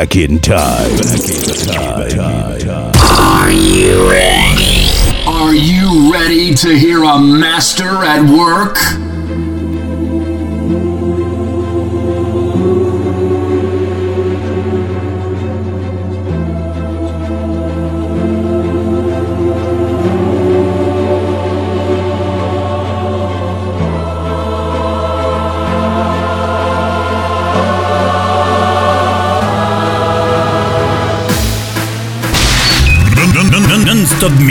back in time. Back in time. Are you ready? Are you ready to hear a master at work? Non-stop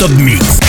Non-stop mix.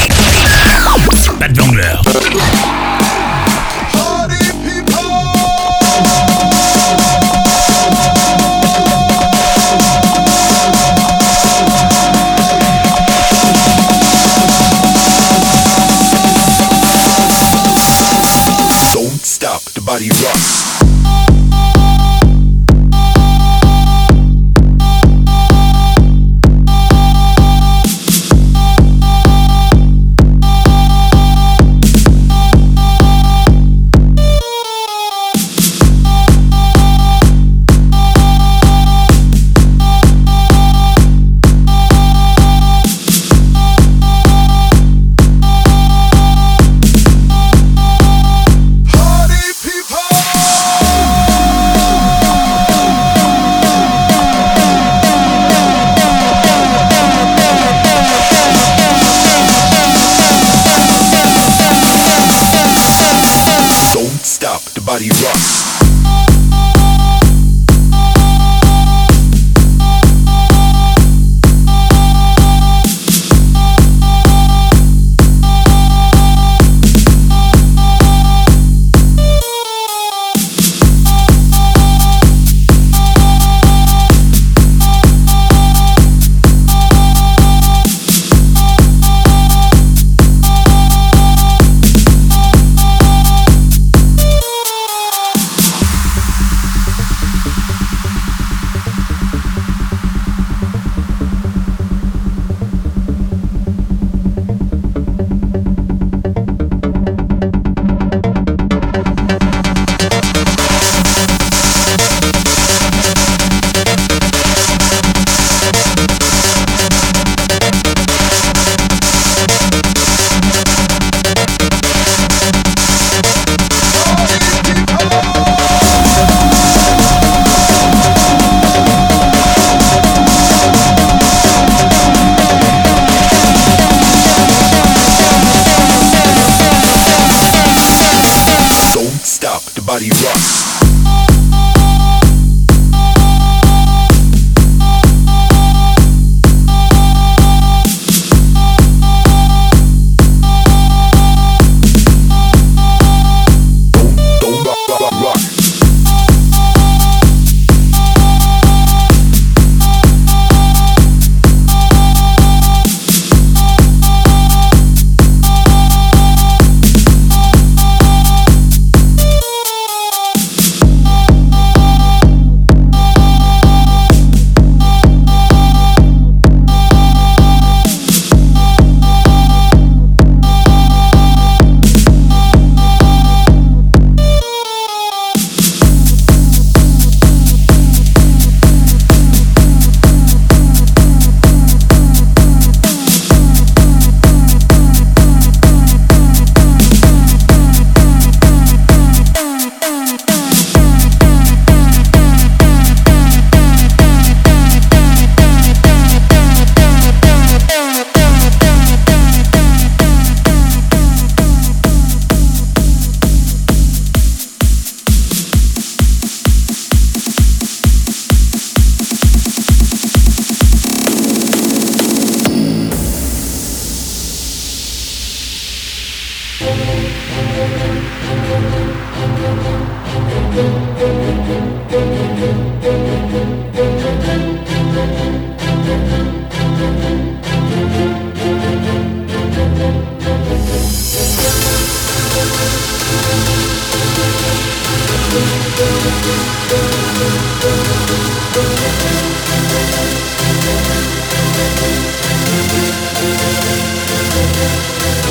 We'll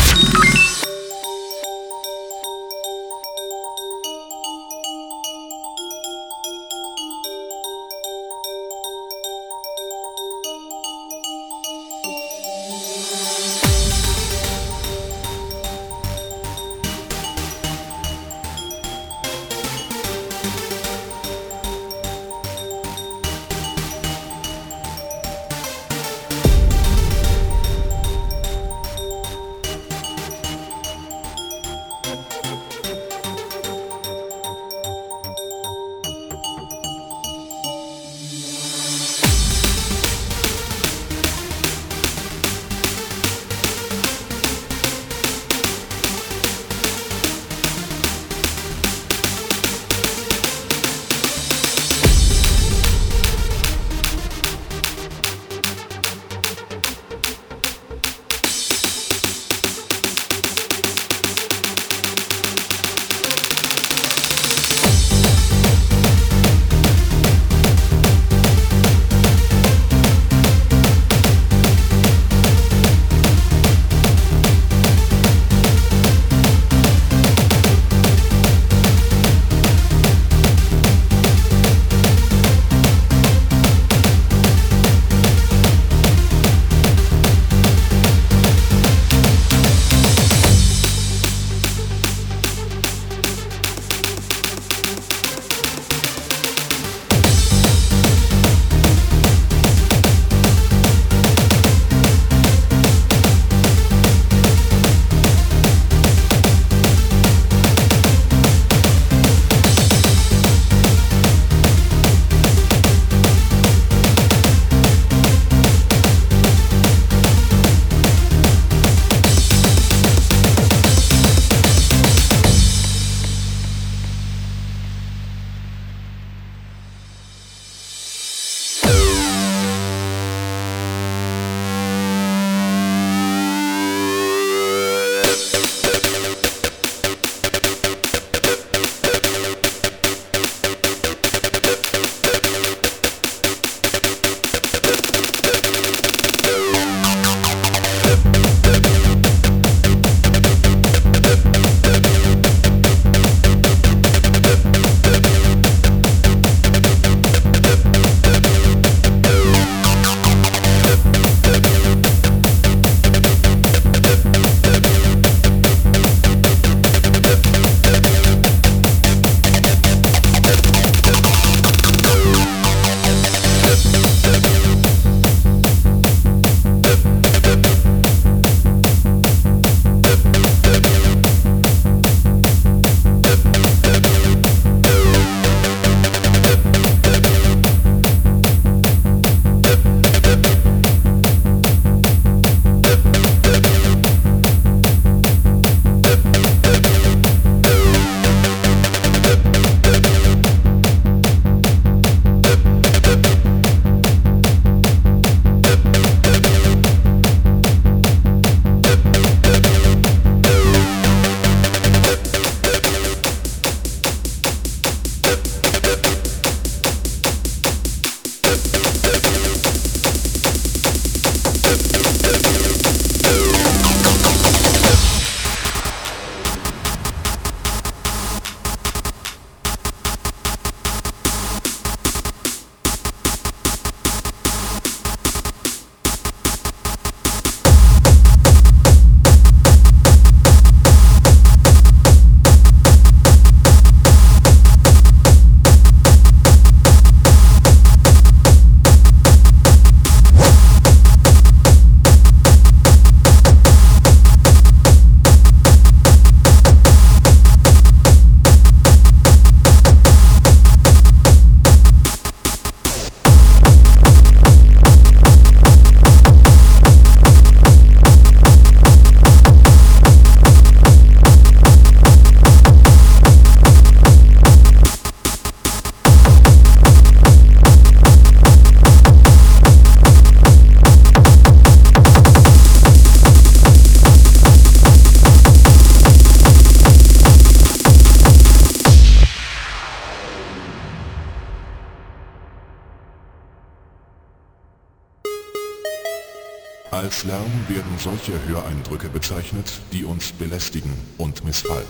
Solche Höreindrücke bezeichnet, die uns belästigen und missfallen.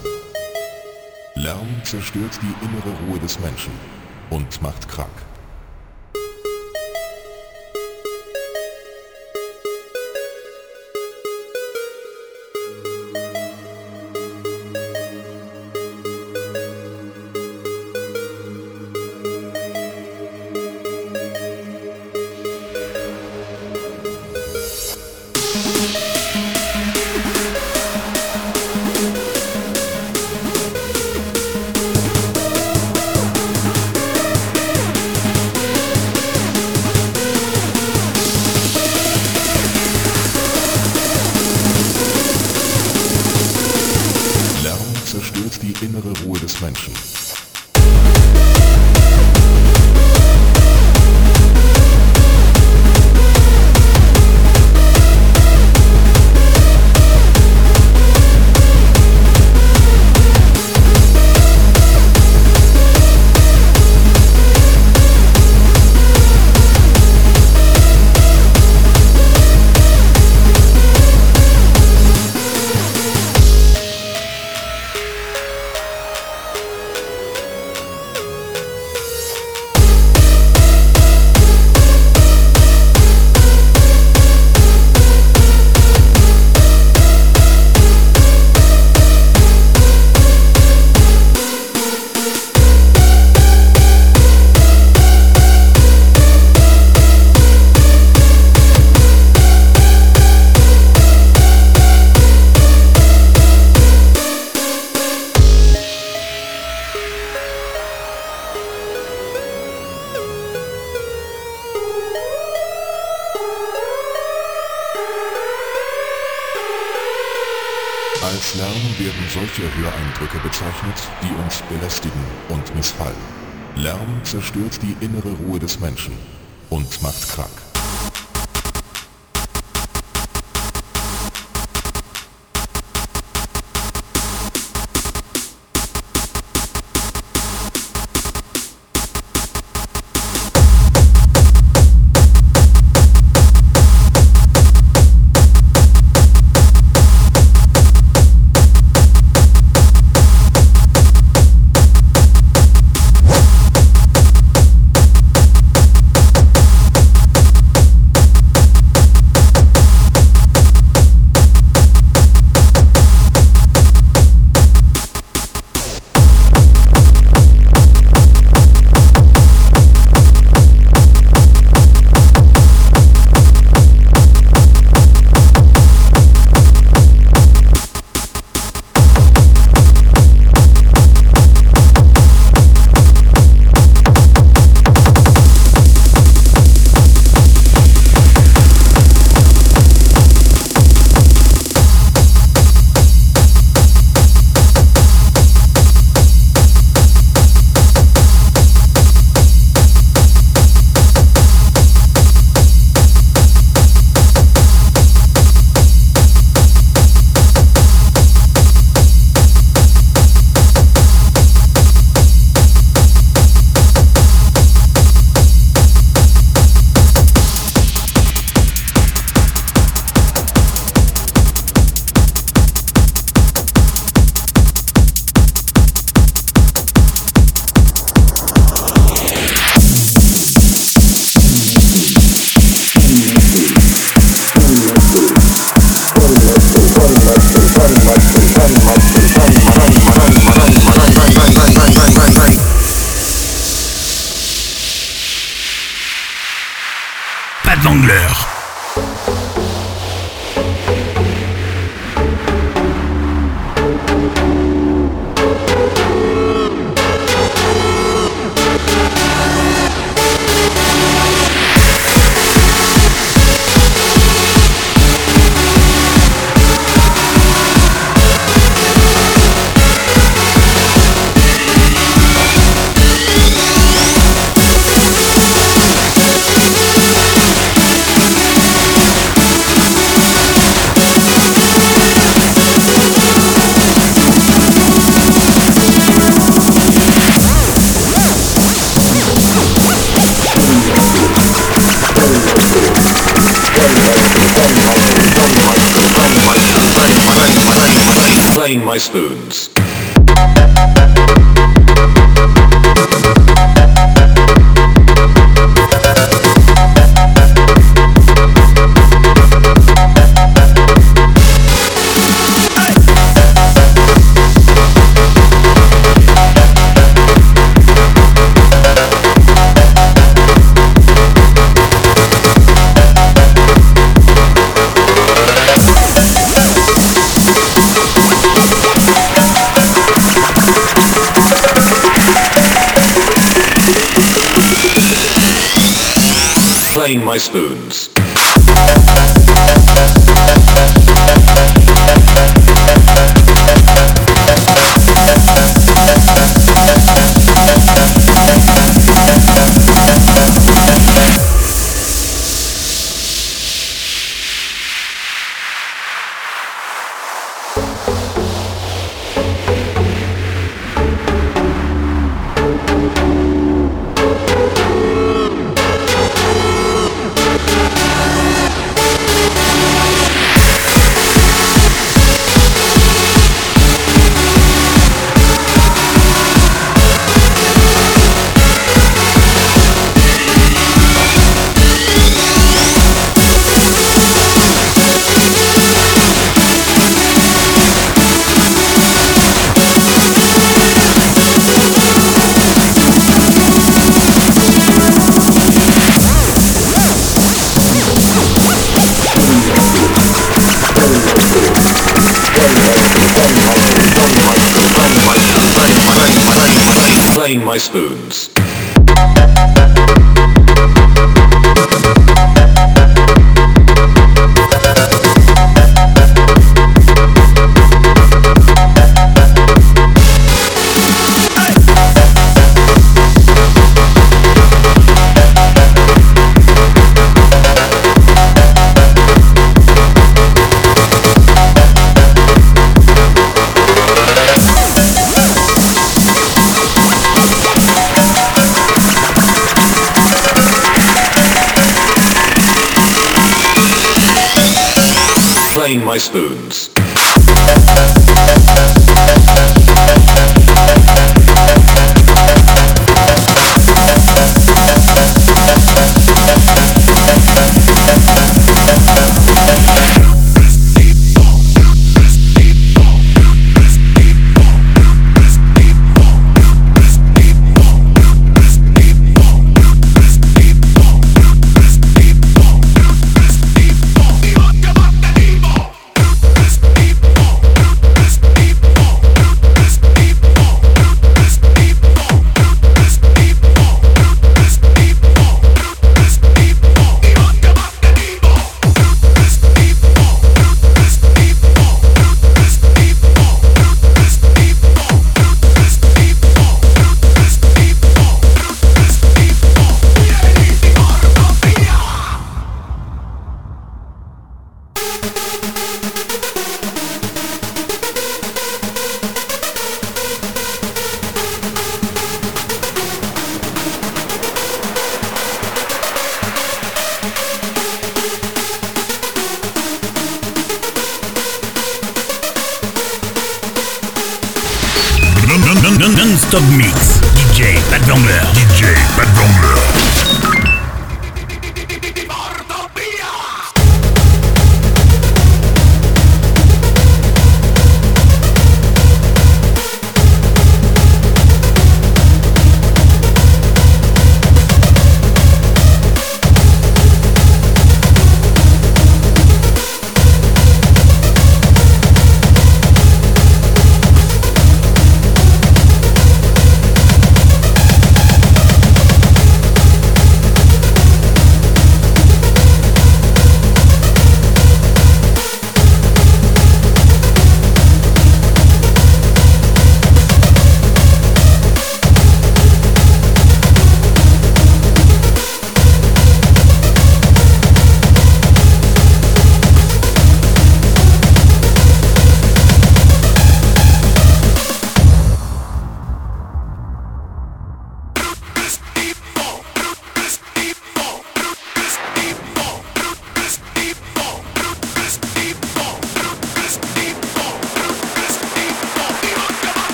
Lärm zerstört die innere Ruhe des Menschen und macht krank.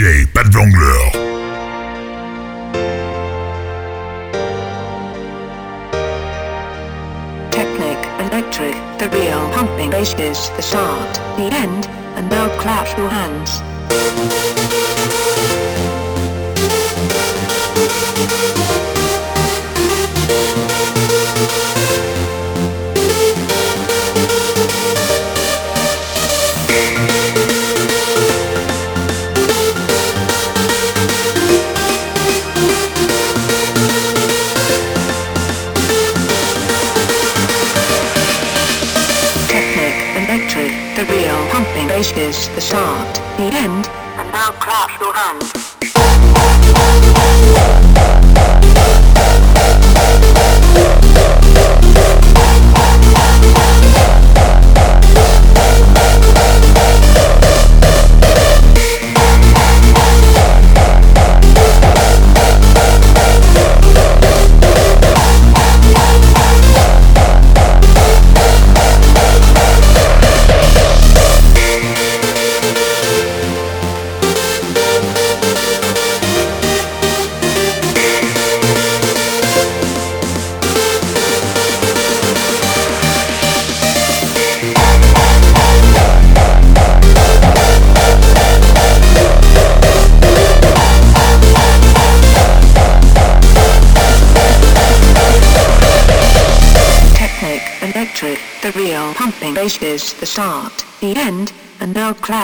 Technique, Technic, electric, the real pumping bass is the start, the end, and now clap your hands.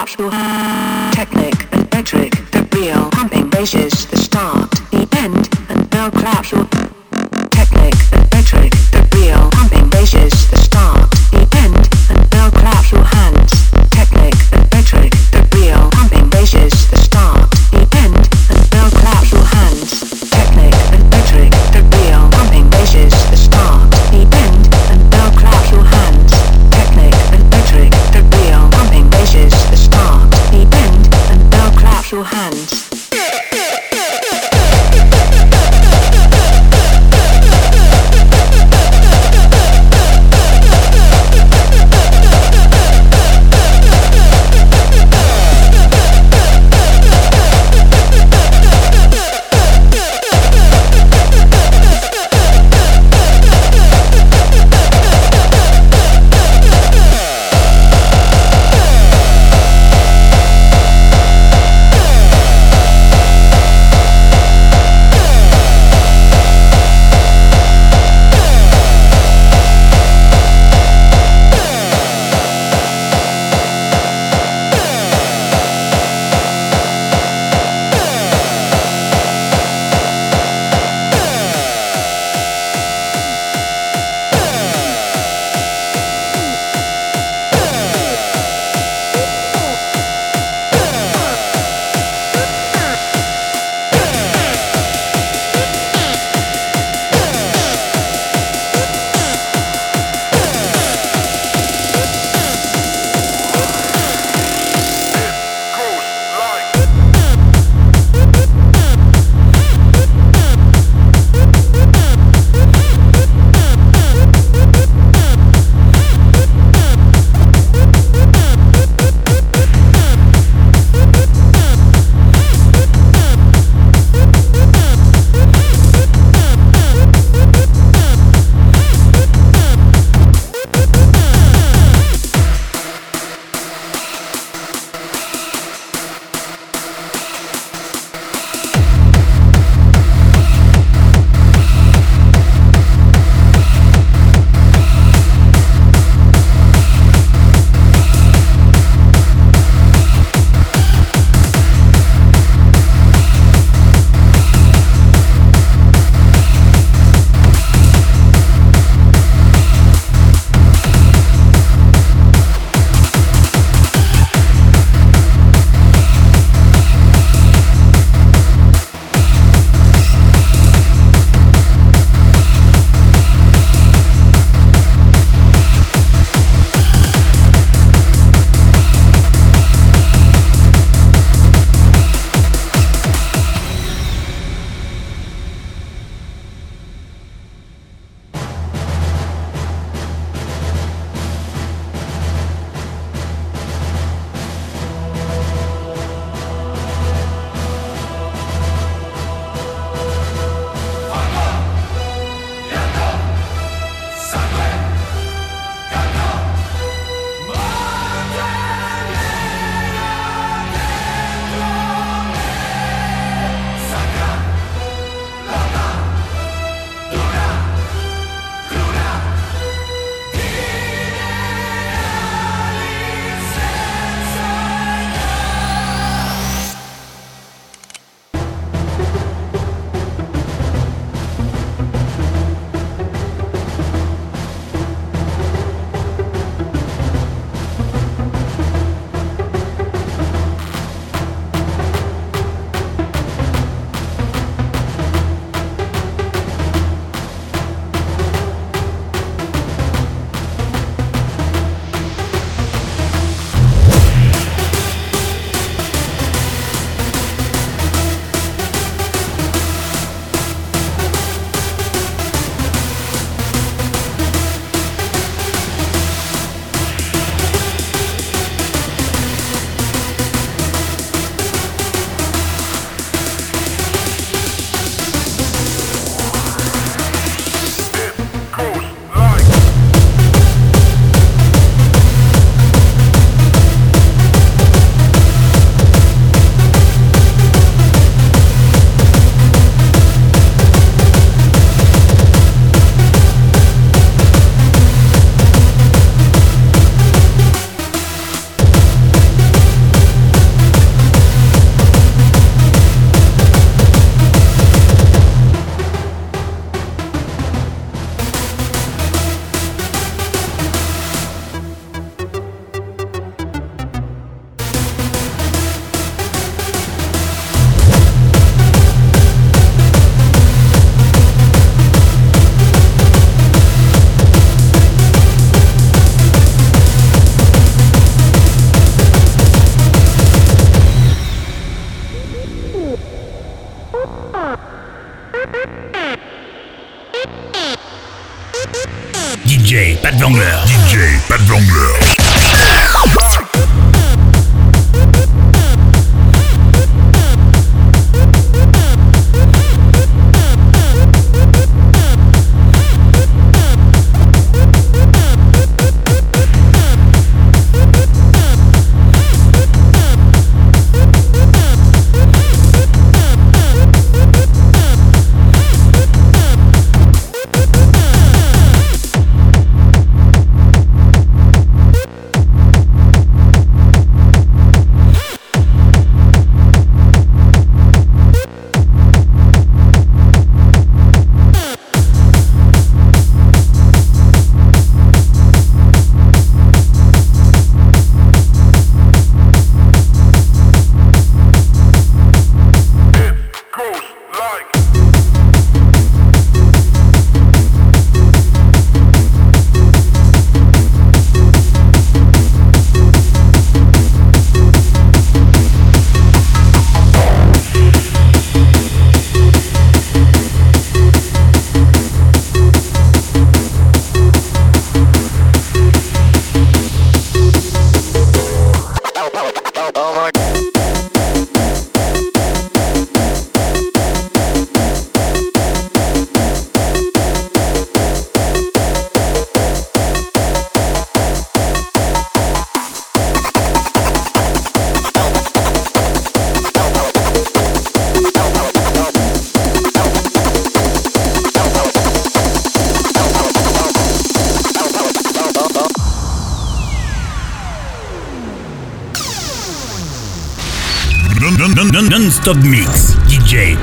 sexual.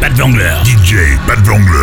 Pat Vangler. DJ Pat Vangler.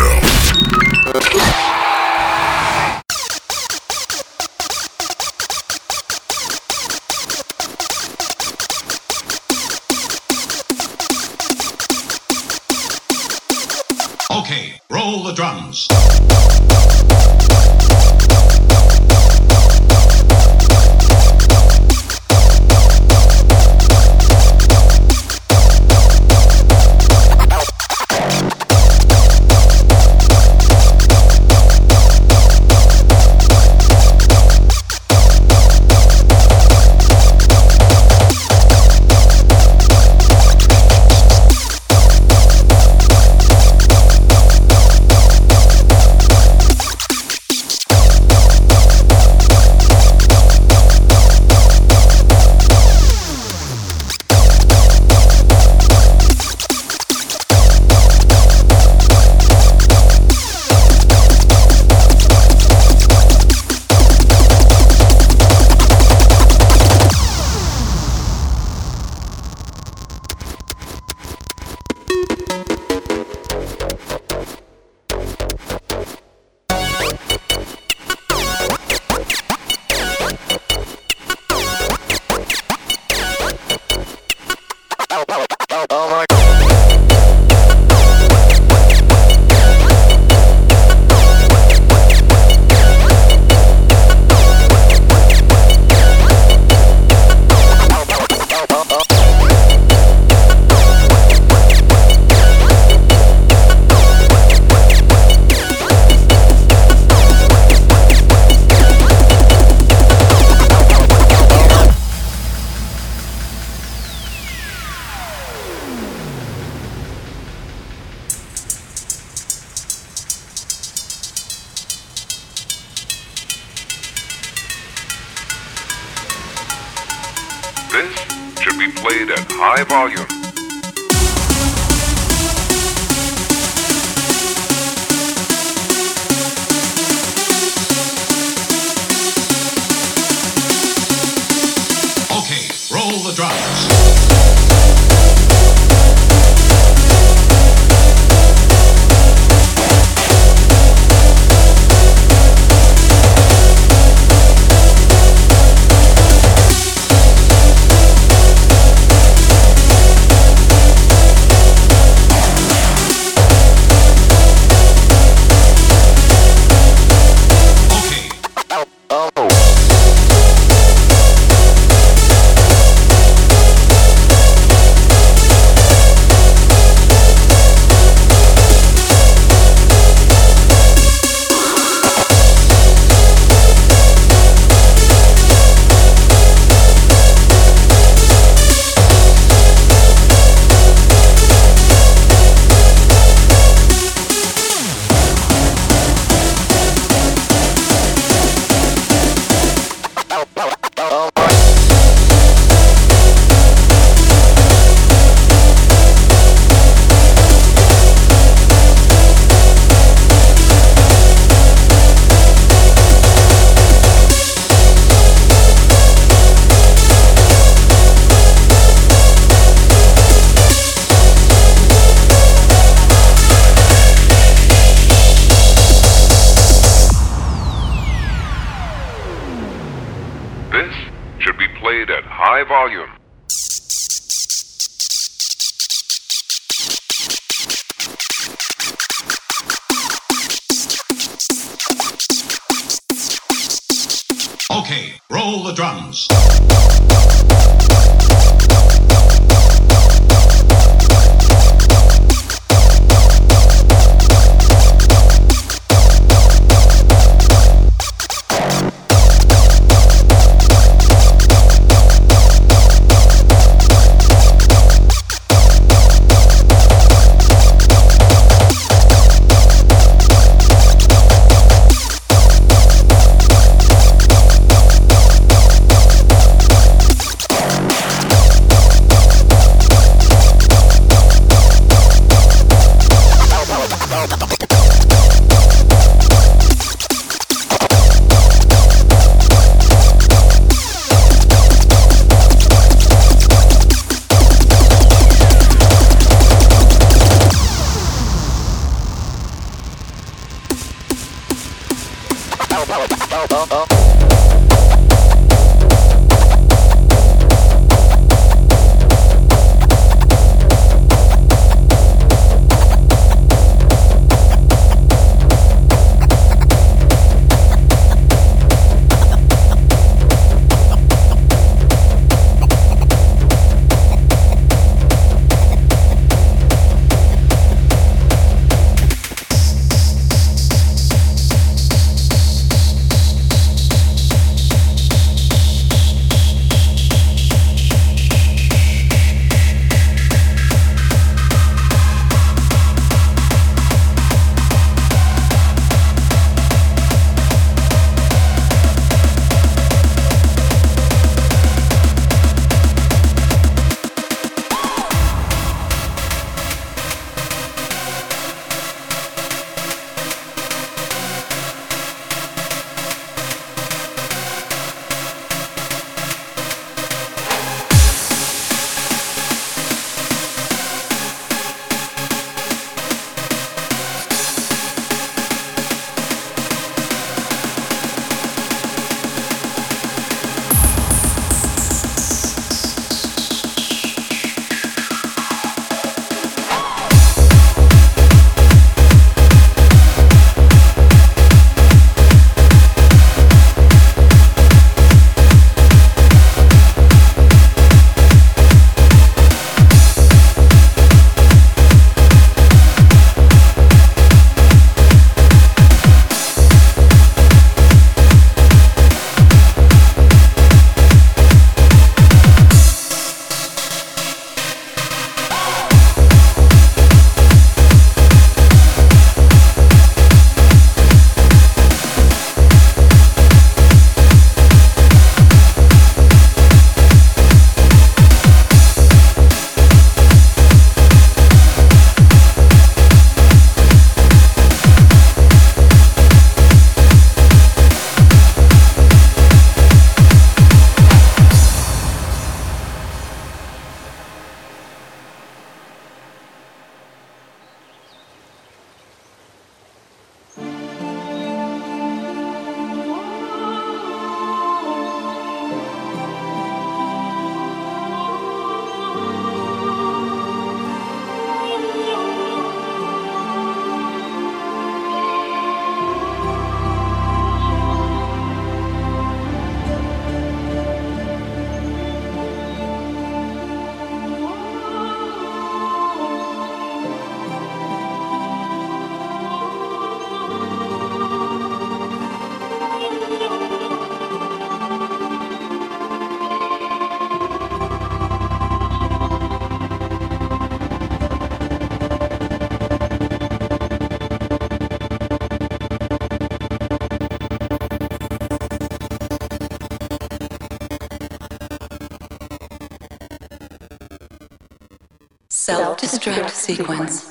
Self-destruct sequence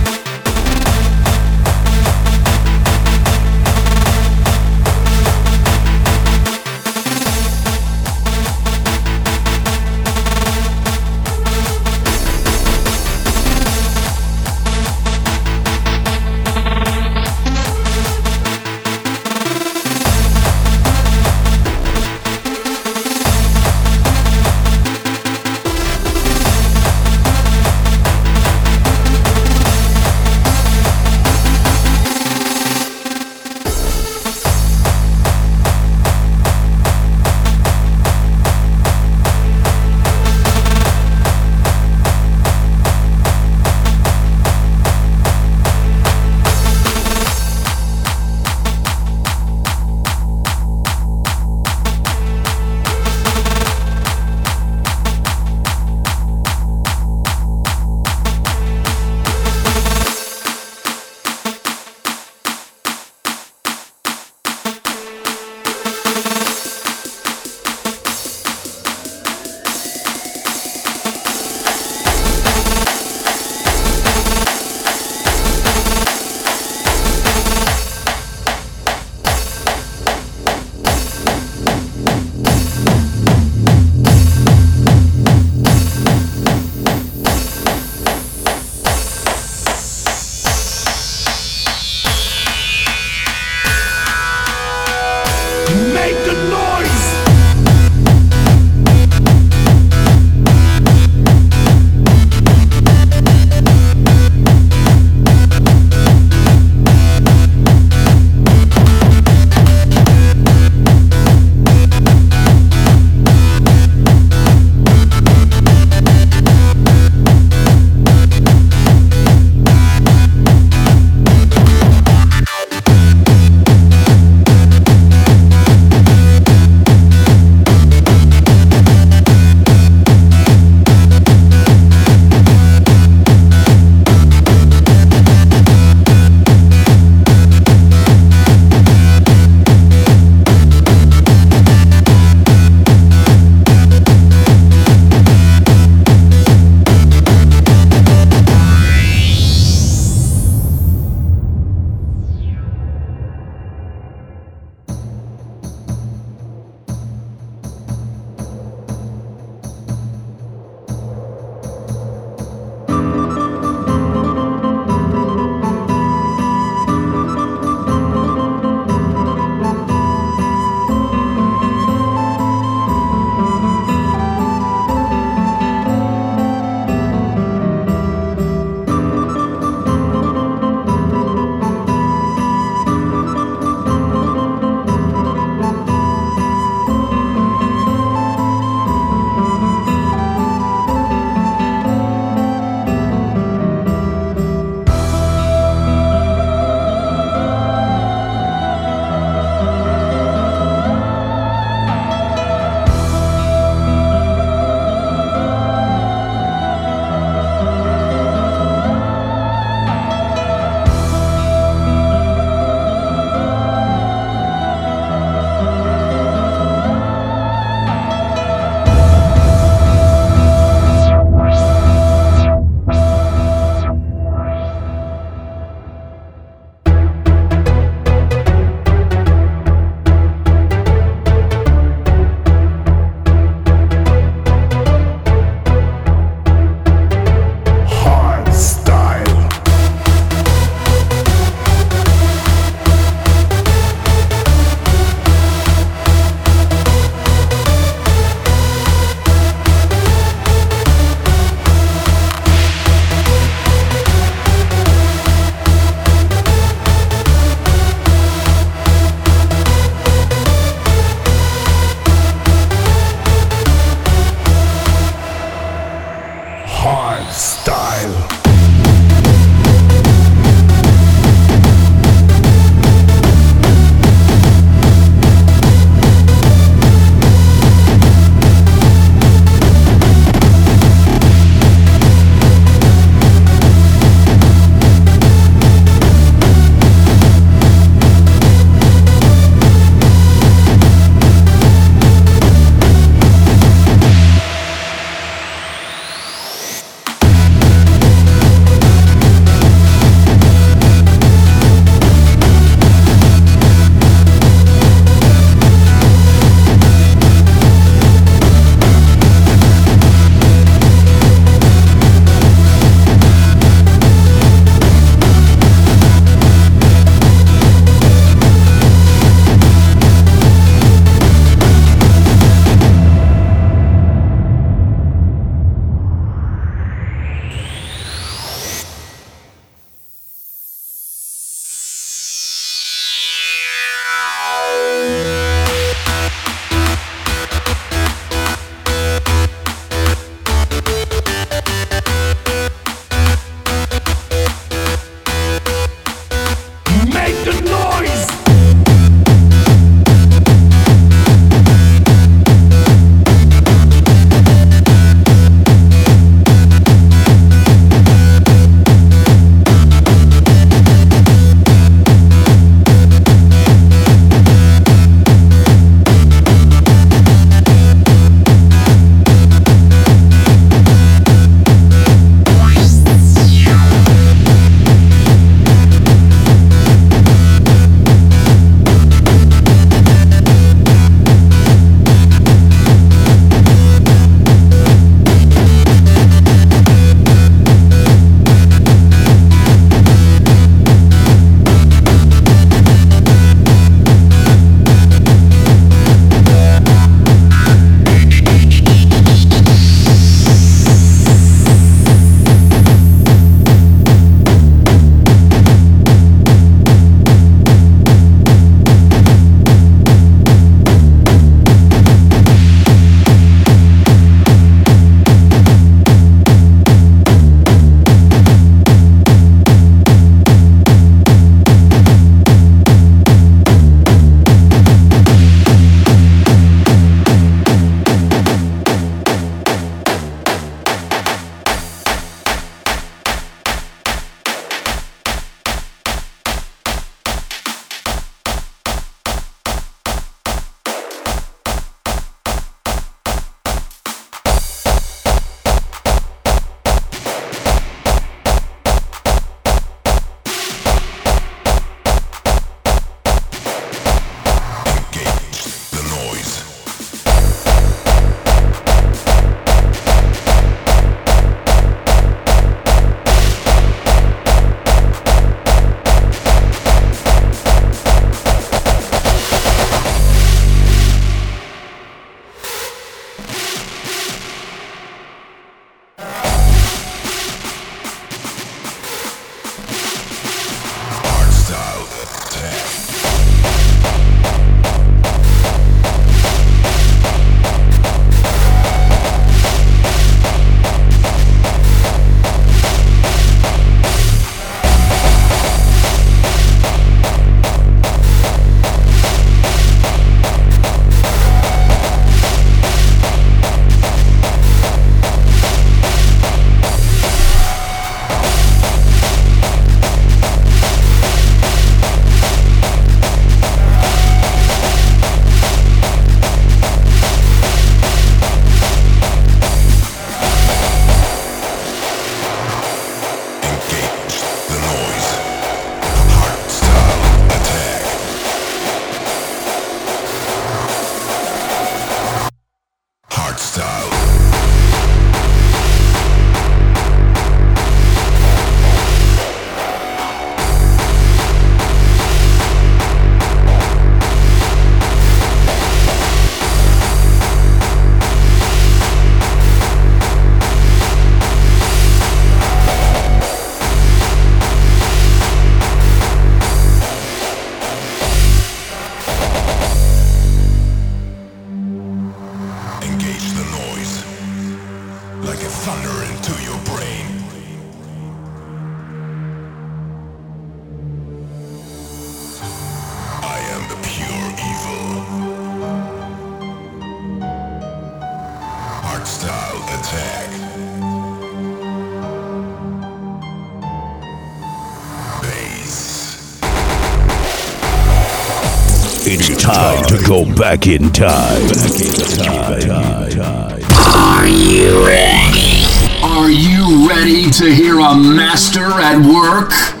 back in time. Back in time. Are you ready? Are you ready to hear a master at work?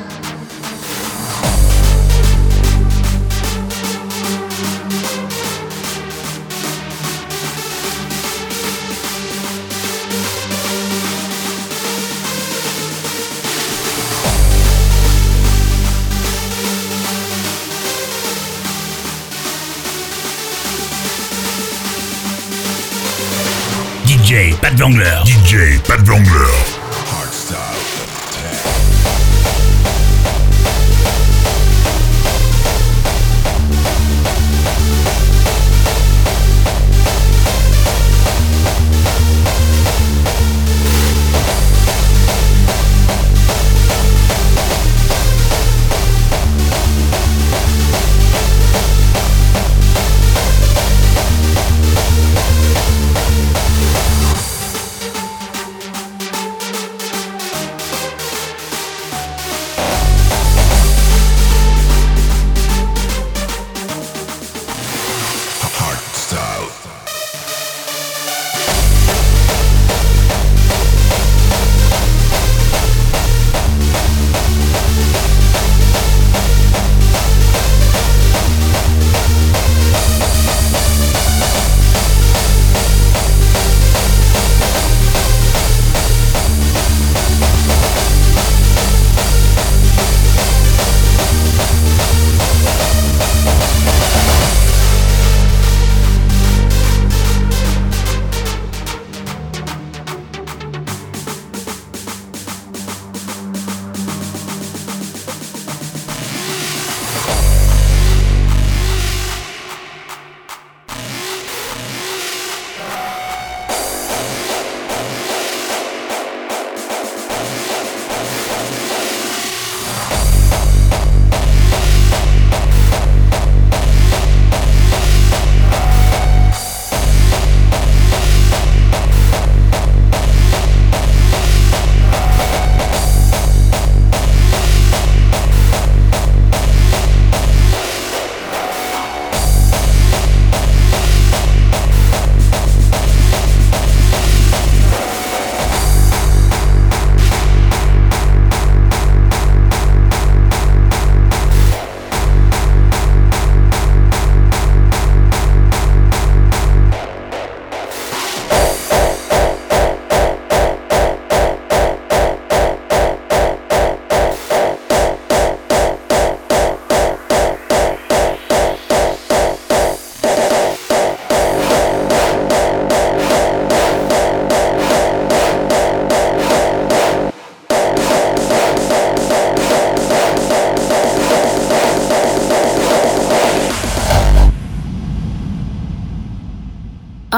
DJ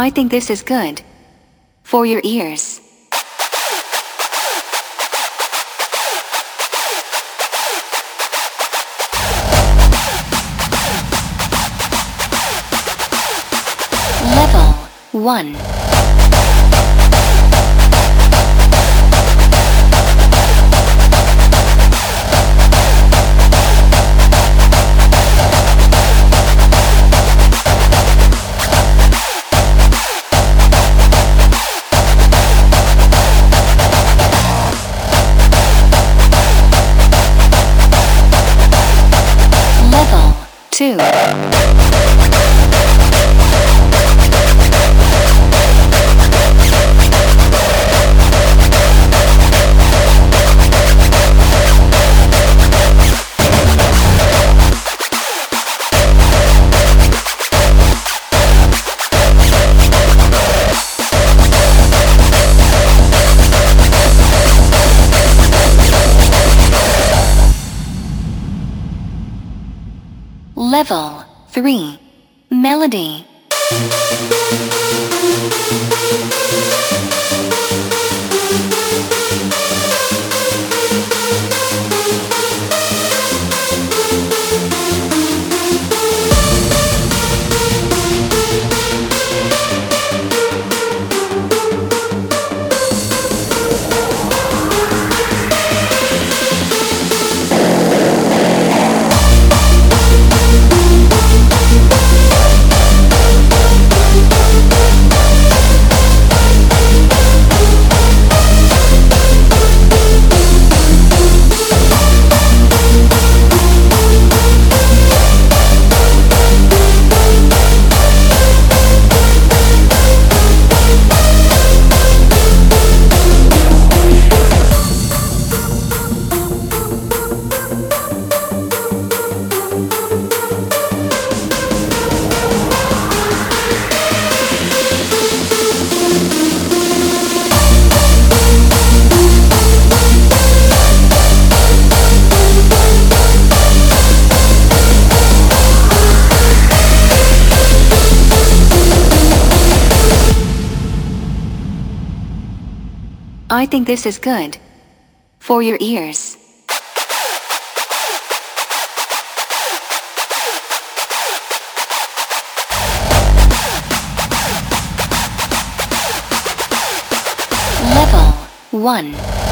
I think this is good. For your ears. Level 1. Level think this is good. For your ears. Level 1.